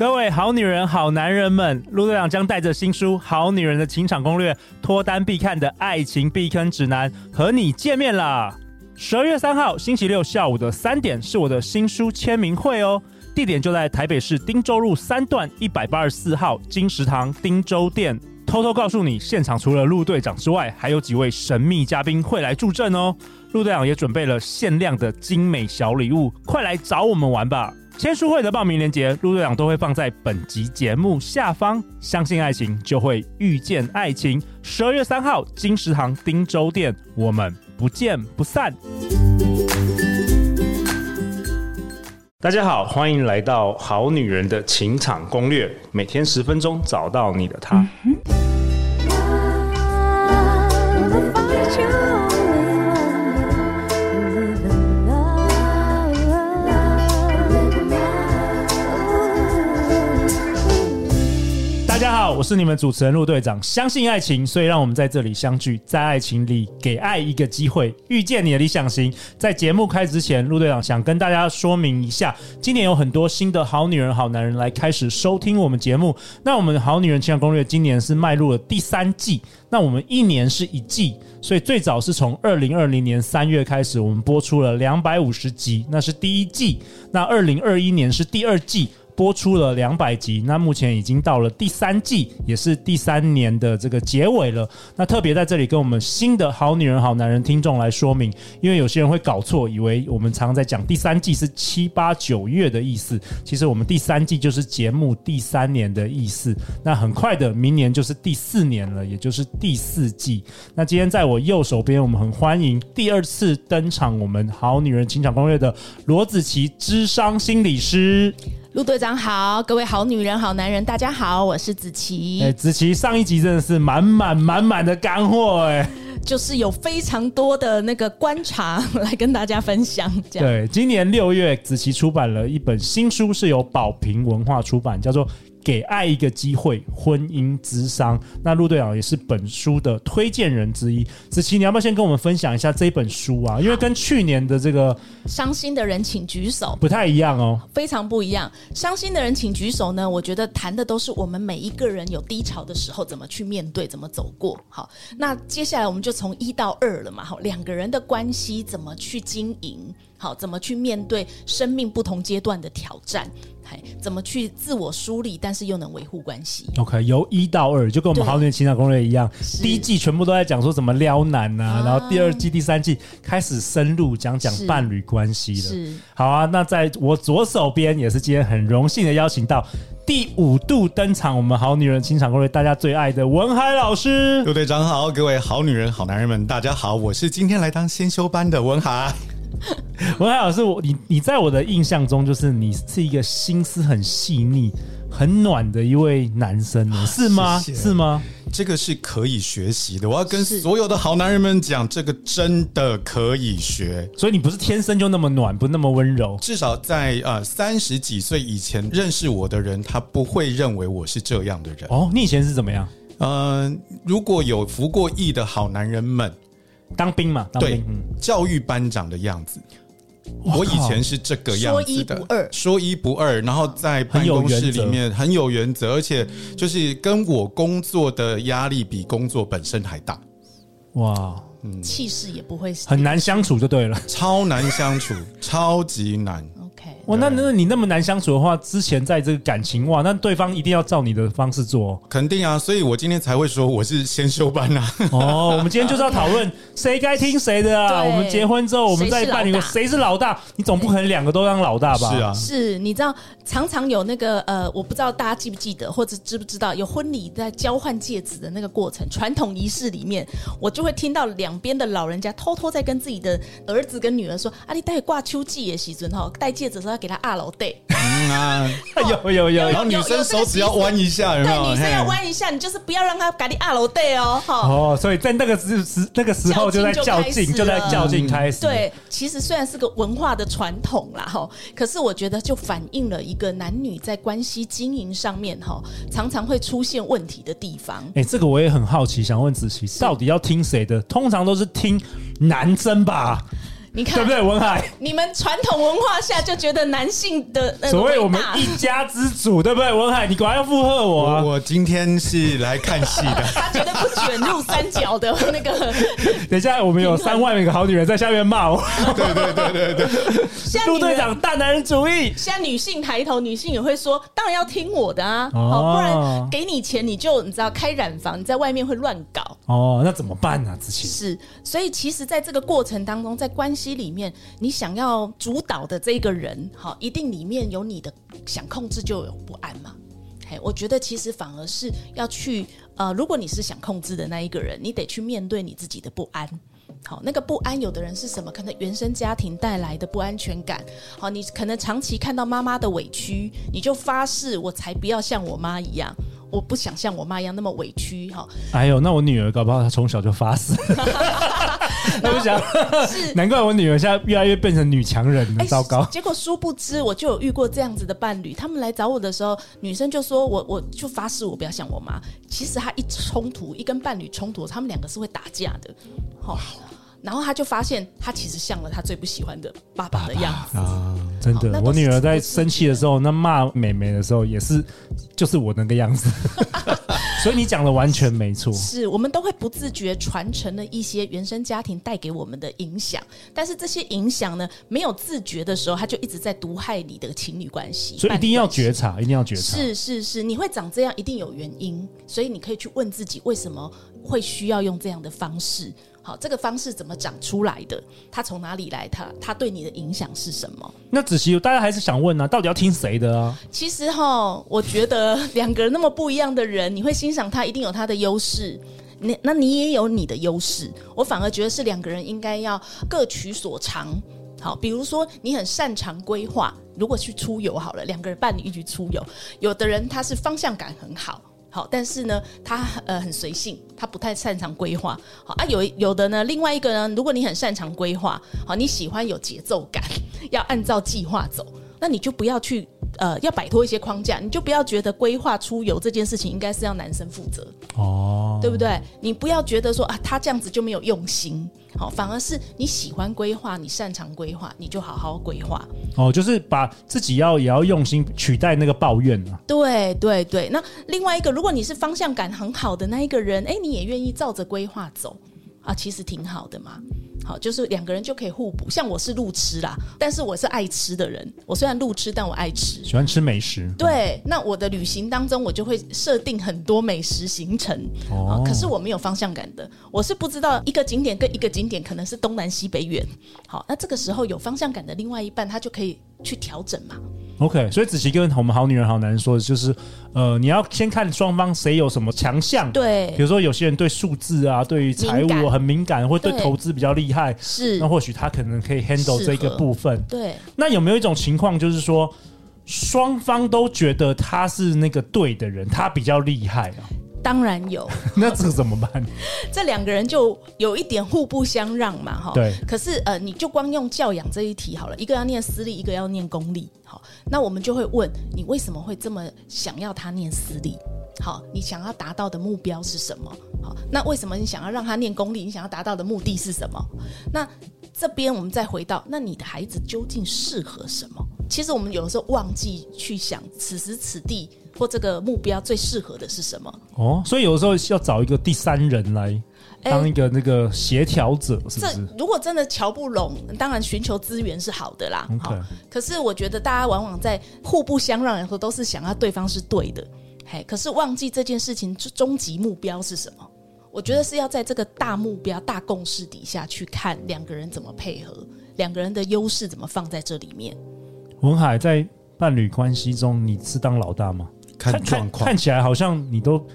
各位好女人、好男人们，陆队长将带着新书《好女人的情场攻略》，脱单必看的爱情避坑指南，和你见面啦！十二月三号星期六下午的三点是我的新书签名会哦，地点就在台北市汀州路三段一百八十四号金石堂汀州店。偷偷告诉你，现场除了陆队长之外，还有几位神秘嘉宾会来助阵哦。陆队长也准备了限量的精美小礼物，快来找我们玩吧！签书会的报名链接，陆队长都会放在本集节目下方。相信爱情，就会遇见爱情。十二月三号，金石堂汀州店，我们不见不散。大家好，欢迎来到《好女人的情场攻略》，每天十分钟，找到你的他。嗯我是你们主持人陆队长，相信爱情，所以让我们在这里相聚，在爱情里给爱一个机会，遇见你的理想型。在节目开始之前，陆队长想跟大家说明一下，今年有很多新的好女人、好男人来开始收听我们节目。那我们好女人情感攻略今年是迈入了第三季，那我们一年是一季，所以最早是从二零二零年三月开始，我们播出了两百五十集，那是第一季。那二零二一年是第二季。播出了两百集，那目前已经到了第三季，也是第三年的这个结尾了。那特别在这里跟我们新的好女人、好男人听众来说明，因为有些人会搞错，以为我们常在讲第三季是七八九月的意思，其实我们第三季就是节目第三年的意思。那很快的，明年就是第四年了，也就是第四季。那今天在我右手边，我们很欢迎第二次登场我们好女人情场攻略的罗子琪，智商心理师。陆队长好，各位好女人、好男人，大家好，我是子琪。哎，子琪上一集真的是满满满满的干货哎，就是有非常多的那个观察来跟大家分享。对，今年六月，子琪出版了一本新书，是由宝瓶文化出版，叫做。给爱一个机会，婚姻之商。那陆队长也是本书的推荐人之一。子琪，你要不要先跟我们分享一下这本书啊？因为跟去年的这个伤心的人请举手不太一样哦，非常不一样。伤心的人请举手呢，我觉得谈的都是我们每一个人有低潮的时候怎么去面对，怎么走过。好，那接下来我们就从一到二了嘛。好，两个人的关系怎么去经营？好，怎么去面对生命不同阶段的挑战？还怎么去自我梳理，但是又能维护关系？OK，由一到二，就跟我们好女人情场攻略一样，第一季全部都在讲说怎么撩男呐、啊啊，然后第二季、第三季开始深入讲讲伴侣关系了。是，好啊，那在我左手边也是今天很荣幸的邀请到第五度登场，我们好女人情场攻略大家最爱的文海老师。陆队长好，各位好女人、好男人们，大家好，我是今天来当先修班的文海。文海老师，我你你在我的印象中，就是你是一个心思很细腻、很暖的一位男生，是吗？谢谢。是吗？这个是可以学习的。我要跟所有的好男人们讲，这个真的可以学。所以你不是天生就那么暖，不那么温柔。至少在呃三十几岁以前认识我的人，他不会认为我是这样的人。哦，你以前是怎么样？嗯、呃，如果有服过役的好男人们。当兵嘛，当兵，对、嗯，教育班长的样子。我以前是这个样子的，说一不二，说一不二，然后在办公室里面很有原则，而且就是跟我工作的压力比工作本身还大。哇，嗯，气势也不会很难相处就对了，超难相处，超级难。哇，那那你那么难相处的话，之前在这个感情哇，那对方一定要照你的方式做，肯定啊，所以我今天才会说我是先修班啊。哦，我们今天就是要讨论谁该听谁的啊。我们结婚之后，我们在办理谁是老大？你总不可能两个都当老大吧？是啊，是你知道常常有那个呃，我不知道大家记不记得，或者知不知道有婚礼在交换戒指的那个过程，传统仪式里面，我就会听到两边的老人家偷偷在跟自己的儿子跟女儿说：“啊，你带挂秋季也喜尊哈，戴戒指的时候要给他二楼对。”嗯啊，有有有，然后女生手指要弯一下，有没有？对，女生要弯一下，你就是不要让他给你二楼对哦，哈。哦，所以在那个时时那个时候就在较劲，就在较劲开始。对，其实虽然是个文化的传统啦，哈，可是我觉得就反映了一个男女在关系经营上面哈，常常会出现问题的地方。哎，这个我也很好奇，想问子琪，到底要听谁的？通常都是听男生吧。你看对不对？文海，你们传统文化下就觉得男性的所谓我们一家之主，对不对？文海，你果然要附和我啊！我今天是来看戏的，他绝对不卷入三角的那个。等一下，我们有三万个好女人在下面骂我。对对对对对，陆队长大男人主义。现在女性抬头，女性也会说，当然要听我的啊，哦，不然给你钱你就你知道开染房，你在外面会乱搞。哦，那怎么办呢？之前是，所以其实在这个过程当中，在关系里面，你想要主导的这个人，好，一定里面有你的想控制，就有不安嘛。嘿，我觉得其实反而是要去，呃，如果你是想控制的那一个人，你得去面对你自己的不安。好，那个不安，有的人是什么？可能原生家庭带来的不安全感。好，你可能长期看到妈妈的委屈，你就发誓，我才不要像我妈一样。我不想像我妈一样那么委屈哈。哎呦，那我女儿搞不好她从小就发誓。我不想，难怪我女儿现在越来越变成女强人了，糟糕。结果殊不知，我就有遇过这样子的伴侣，他们来找我的时候，女生就说我我就发誓我不要像我妈。其实她一冲突，一跟伴侣冲突，他们两个是会打架的。好。然后他就发现，他其实像了他最不喜欢的爸爸的样子啊！真的，我女儿在生气的时候，那骂妹妹的时候，也是就是我那个样子。所以你讲的完全没错，是我们都会不自觉传承了一些原生家庭带给我们的影响，但是这些影响呢，没有自觉的时候，他就一直在毒害你的情侣关系。所以一定要觉察，一定要觉察。是是是，你会长这样一定有原因，所以你可以去问自己，为什么会需要用这样的方式？好，这个方式怎么长出来的？它从哪里来？它它对你的影响是什么？那子熙，大家还是想问呢、啊，到底要听谁的啊？其实哈，我觉得两个人那么不一样的人，你会欣赏他，一定有他的优势。你那你也有你的优势。我反而觉得是两个人应该要各取所长。好，比如说你很擅长规划，如果去出游好了，两个人伴侣一起出游，有的人他是方向感很好。好，但是呢，他呃很随性，他不太擅长规划。好啊，有有的呢，另外一个呢，如果你很擅长规划，好，你喜欢有节奏感，要按照计划走，那你就不要去呃，要摆脱一些框架，你就不要觉得规划出游这件事情应该是要男生负责哦，对不对？你不要觉得说啊，他这样子就没有用心。好，反而是你喜欢规划，你擅长规划，你就好好规划。哦，就是把自己要也要用心取代那个抱怨啊。对对对，那另外一个，如果你是方向感很好的那一个人，哎，你也愿意照着规划走啊，其实挺好的嘛。好，就是两个人就可以互补。像我是路痴啦，但是我是爱吃的人。我虽然路痴，但我爱吃，喜欢吃美食。对，那我的旅行当中，我就会设定很多美食行程。哦，可是我没有方向感的，我是不知道一个景点跟一个景点可能是东南西北远。好，那这个时候有方向感的另外一半，他就可以去调整嘛。OK，所以子琪跟我们好女人好男人说的就是，呃，你要先看双方谁有什么强项。对，比如说有些人对数字啊，对于财务很敏感，或对投资比较厉害，是，那或许他可能可以 handle 这个部分。对，那有没有一种情况，就是说双方都觉得他是那个对的人，他比较厉害啊？当然有，那这个怎么办？这两个人就有一点互不相让嘛，哈。对。可是呃，你就光用教养这一题好了，一个要念私立，一个要念公立，好，那我们就会问你为什么会这么想要他念私立？好，你想要达到的目标是什么？好，那为什么你想要让他念公立？你想要达到的目的是什么？那这边我们再回到，那你的孩子究竟适合什么？其实我们有的时候忘记去想，此时此地。或这个目标最适合的是什么？哦，所以有的时候要找一个第三人来当一个那个协调者，是不是？如果真的瞧不拢，当然寻求资源是好的啦。好.可是我觉得大家往往在互不相让的时候，都是想要对方是对的，嘿，可是忘记这件事情终极目标是什么？我觉得是要在这个大目标、大共识底下去看两个人怎么配合，两个人的优势怎么放在这里面。文海在伴侣关系中，你是当老大吗？看状况，看起来好像你都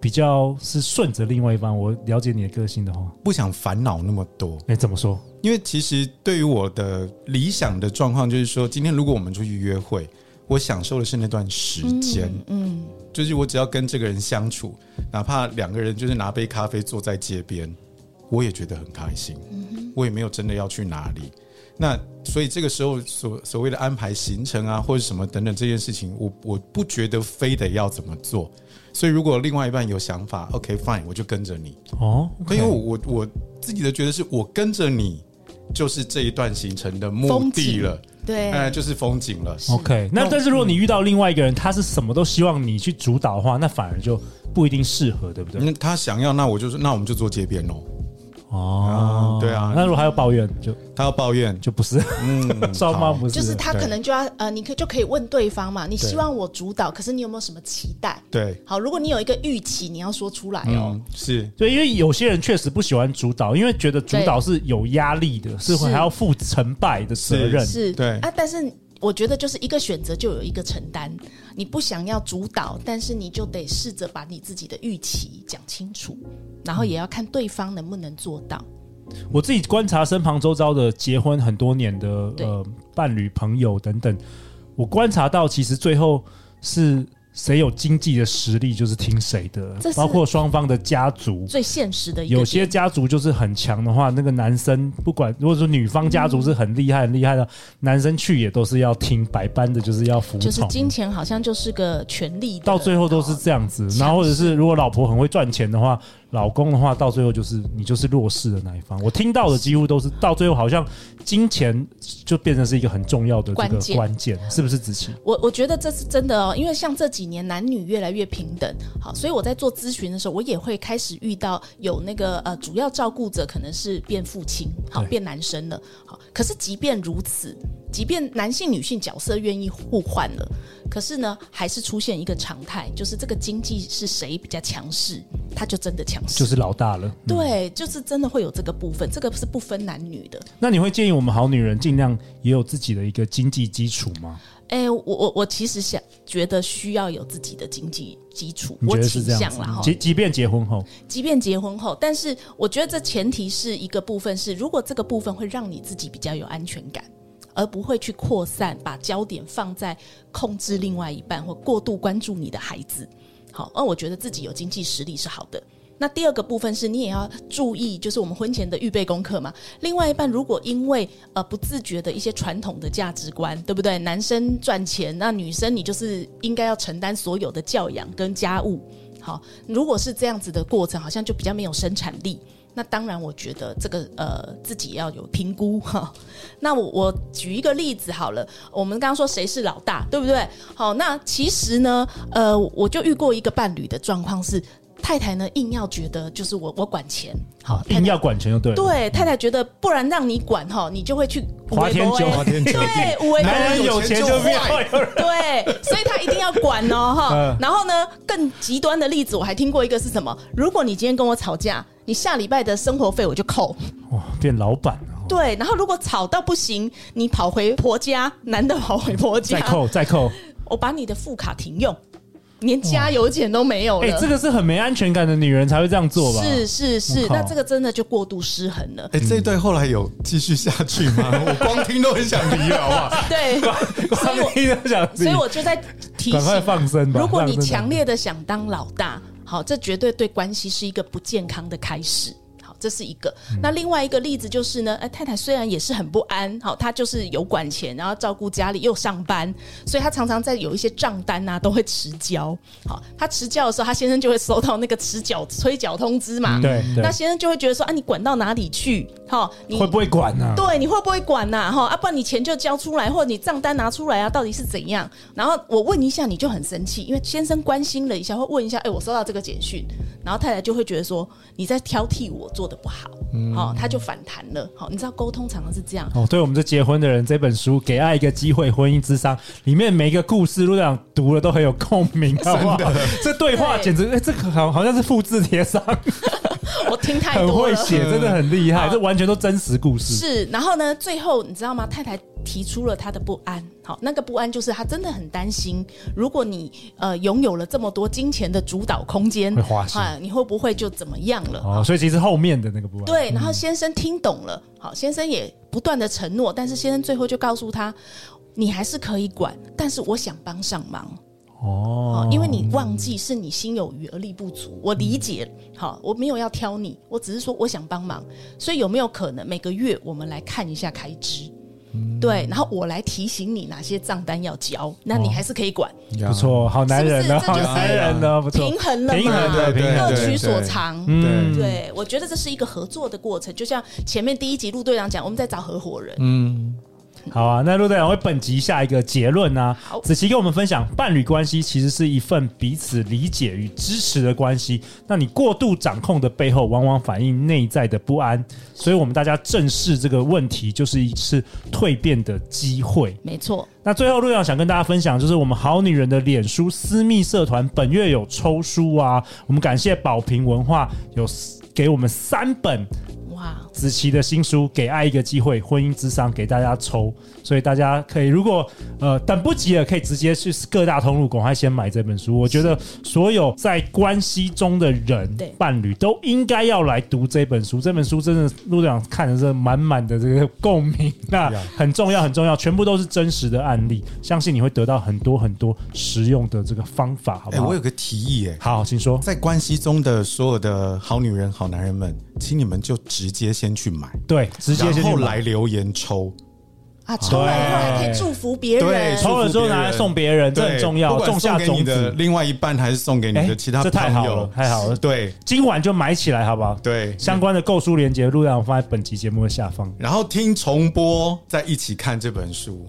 比较是顺着另外一方。我了解你的个性的话，不想烦恼那么多。哎，怎么说？因为其实对于我的理想的状况，就是说，今天如果我们出去约会，我享受的是那段时间。嗯，就是我只要跟这个人相处，哪怕两个人就是拿杯咖啡坐在街边，我也觉得很开心。嗯我也没有真的要去哪里。那所以这个时候所所谓的安排行程啊，或者什么等等这件事情，我我不觉得非得要怎么做。所以如果另外一半有想法，OK fine，我就跟着你。哦，okay，因为我我我自己的觉得是我跟着你，就是这一段行程的目的了。对，哎，就是风景了。OK，那但是如果你遇到另外一个人，他是什么都希望你去主导的话，那反而就不一定适合，对不对？那他想要，那我就是，那我们就做街边喽。哦，对啊，那如果还要抱怨，就他要抱怨。就不是，嗯，双方不是，就是他可能就要呃，你可就可以问对方嘛，你希望我主导，可是你有没有什么期待？对，好，如果你有一个预期，你要说出来哦。是。对，因为有些人确实不喜欢主导，因为觉得主导是有压力的，是会还要负成败的责任，是，对。啊，但是。我觉得就是一个选择就有一个承担，你不想要主导，但是你就得试着把你自己的预期讲清楚，然后也要看对方能不能做到。我自己观察身旁周遭的结婚很多年的呃伴侣、朋友等等，我观察到其实最后是。谁有经济的实力，就是听谁的，包括双方的家族。最现实的，有些家族就是很强的话，那个男生不管，如果说女方家族是很厉害、很厉害的，男生去也都是要听，百般的就是要服从。就是金钱好像就是个权利，到最后都是这样子。然后或者是如果老婆很会赚钱的话。老公的话，到最后就是你就是弱势的那一方。我听到的几乎都是到最后，好像金钱就变成是一个很重要的这个关键，是不是子琪？我我觉得这是真的哦，因为像这几年男女越来越平等，好，所以我在做咨询的时候，我也会开始遇到有那个呃主要照顾者可能是变父亲，好变男生了，好，可是即便如此。即便男性、女性角色愿意互换了，可是呢，还是出现一个常态，就是这个经济是谁比较强势，他就真的强势，就是老大了。对，就是真的会有这个部分，这个是不分男女的。那你会建议我们好女人尽量也有自己的一个经济基础吗？哎、欸，我我我其实想觉得需要有自己的经济基础，我倾向了哈。即即便结婚后，即便结婚后，但是我觉得这前提是一个部分是，如果这个部分会让你自己比较有安全感。而不会去扩散，把焦点放在控制另外一半或过度关注你的孩子。好，而我觉得自己有经济实力是好的。那第二个部分是你也要注意，就是我们婚前的预备功课嘛。另外一半如果因为呃不自觉的一些传统的价值观，对不对？男生赚钱，那女生你就是应该要承担所有的教养跟家务。好，如果是这样子的过程，好像就比较没有生产力。那当然，我觉得这个呃自己要有评估 哈。那我我举一个例子好了，我们刚刚说谁是老大，对不对？好，那其实呢，呃，我就遇过一个伴侣的状况是，太太呢硬要觉得就是我我管钱，好，硬要管钱就对了。对，太太觉得不然让你管哈，你就会去花天酒地。对，男人有钱就坏。对，所以他一定要管哦哈。然后呢，更极端的例子我还听过一个是什么？如果你今天跟我吵架。你下礼拜的生活费我就扣，哇，变老板了。对，然后如果吵到不行，你跑回婆家，男的跑回婆家，再扣再扣，我把你的副卡停用，连加油钱都没有了。哎，这个是很没安全感的女人才会这样做吧？是是是，那这个真的就过度失衡了。哎，这一对后来有继续下去吗？我光听都很想离了，好不好？对，光听都想离。所以我就在提醒，快放生吧。如果你强烈的想当老大。好，这绝对对关系是一个不健康的开始。这是一个，那另外一个例子就是呢，哎，太太虽然也是很不安，好，她就是有管钱，然后照顾家里又上班，所以她常常在有一些账单啊都会迟交。好，她迟交的时候，她先生就会收到那个迟缴催缴通知嘛。对，那先生就会觉得说，啊，你管到哪里去？哈，你会不会管呢？对，你会不会管呐？哈，啊，不然你钱就交出来，或者你账单拿出来啊，到底是怎样？然后我问一下，你就很生气，因为先生关心了一下，会问一下，哎，我收到这个简讯，然后太太就会觉得说，你在挑剔我做的不好，嗯、哦，他就反弹了。好，你知道沟通常常是这样。哦，对我们这结婚的人，这本书《给爱一个机会》婚姻之商里面每一个故事，陆队长读了都很有共鸣，好不好？真的，这对话简直，哎，这个好好像是复制贴上。我听太多了，很会写，真的很厉害，嗯、这完全都真实故事。是，然后呢，最后你知道吗？太太提出了他的不安，好，那个不安就是他真的很担心，如果你呃拥有了这么多金钱的主导空间，会花心，你会不会就怎么样了？哦，所以其实后面的那个不安。对，然后先生听懂了，好，先生也不断的承诺，但是先生最后就告诉他，你还是可以管，但是我想帮上忙。哦，因为你忘记是你心有余而力不足，我理解。好，我没有要挑你，我只是说我想帮忙，所以有没有可能每个月我们来看一下开支？嗯、对，然后我来提醒你哪些账单要交，那你还是可以管。不错，好男人呢，好男人呢，不错，平衡了嘛，平衡对，平衡，各取所长。对，对，我觉得这是一个合作的过程，就像前面第一集陆队长讲，我们在找合伙人。嗯。好啊，那陆队长为本集下一个结论呢、啊？子琪跟我们分享，伴侣关系其实是一份彼此理解与支持的关系。那你过度掌控的背后，往往反映内在的不安。所以，我们大家正视这个问题，就是一次蜕变的机会。没错。那最后，陆队长想跟大家分享，就是我们好女人的脸书私密社团本月有抽书啊。我们感谢宝瓶文化有给我们三本。子琪的新书《给爱一个机会》，婚姻智商给大家抽，所以大家可以如果呃等不及了，可以直接去各大通路赶快先买这本书。我觉得所有在关系中的人、伴侣都应该要来读这本书。这本书真的陆队长看的是满满的这个共鸣，那很重要很重要，全部都是真实的案例，相信你会得到很多很多实用的这个方法，好不好？欸、我有个提议，哎，好，请说。在关系中的所有的好女人、好男人们，请你们就直接先。先去买，对，直接后来留言抽啊，抽了以后还可以祝福别人，对，抽了之后拿来送别人，这很重要。种下种子，另外一半还是送给你的其他朋友，太好了，太好了。对，今晚就买起来，好不好？对，相关的购书链接，陆队长放在本期节目的下方，然后听重播，再一起看这本书。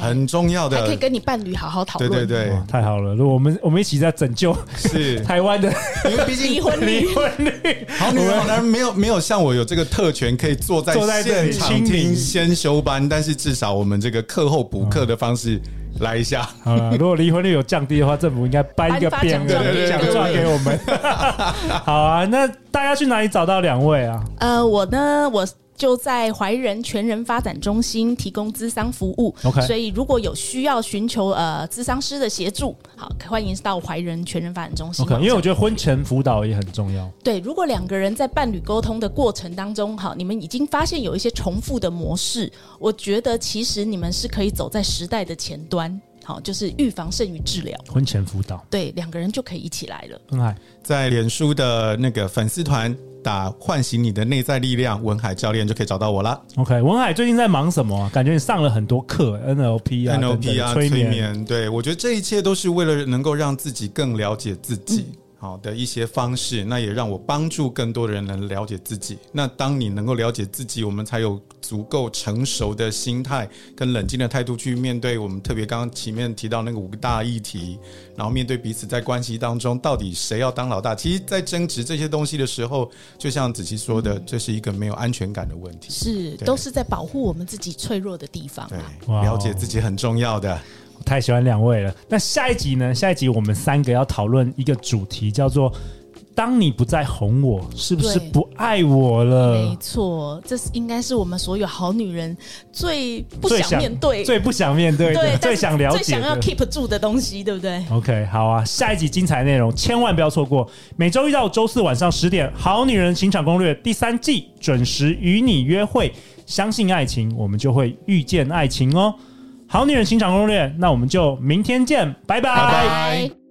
很重要的，还可以跟你伴侣好好讨论。对对对，太好了！如果我们我们一起在拯救是 台湾的，因为毕竟离婚率，离婚率，好女人好男人没有没有像我有这个特权，可以坐在坐在现场听先修班，但是至少我们这个课后补课的方式来一下。好了，如果离婚率有降低的话，政府应该颁一个匾额奖状给我们。好啊，那大家去哪里找到两位啊？呃，我呢，我。就在怀仁全人发展中心提供咨商服务，OK。所以如果有需要寻求呃咨商师的协助，好，欢迎到怀仁全人发展中心。OK，因为我觉得婚前辅导也很重要。对，如果两个人在伴侣沟通的过程当中，好，你们已经发现有一些重复的模式，我觉得其实你们是可以走在时代的前端，好，就是预防胜于治疗。婚前辅导，对，两个人就可以一起来了。文海在脸书的那个粉丝团。打唤醒你的内在力量，文海教练就可以找到我了。OK，文海最近在忙什么？感觉你上了很多课，NLP 啊，NLP 啊，催眠。催眠。对，我觉得这一切都是为了能够让自己更了解自己。嗯好的一些方式，那也让我帮助更多的人能了解自己。那当你能够了解自己，我们才有足够成熟的心态跟冷静的态度去面对我们特别刚刚前面提到那个五个大议题，然后面对彼此在关系当中到底谁要当老大。其实，在争执这些东西的时候，就像子琪说的，这是一个没有安全感的问题，是都是在保护我们自己脆弱的地方。对，了解自己很重要的。太喜欢两位了。那下一集呢？下一集我们三个要讨论一个主题，叫做“当你不再哄我，是不是不爱我了？”没错，这是应该是我们所有好女人最不想面对、最不想面对、对最想了解、最想要 keep 住的东西，对不对？OK，好啊，下一集精彩内容千万不要错过。每周一到周四晚上十点，《好女人情场攻略》第三季准时与你约会。相信爱情，我们就会遇见爱情哦。好女人情场攻略，那我们就明天见，拜拜。拜拜。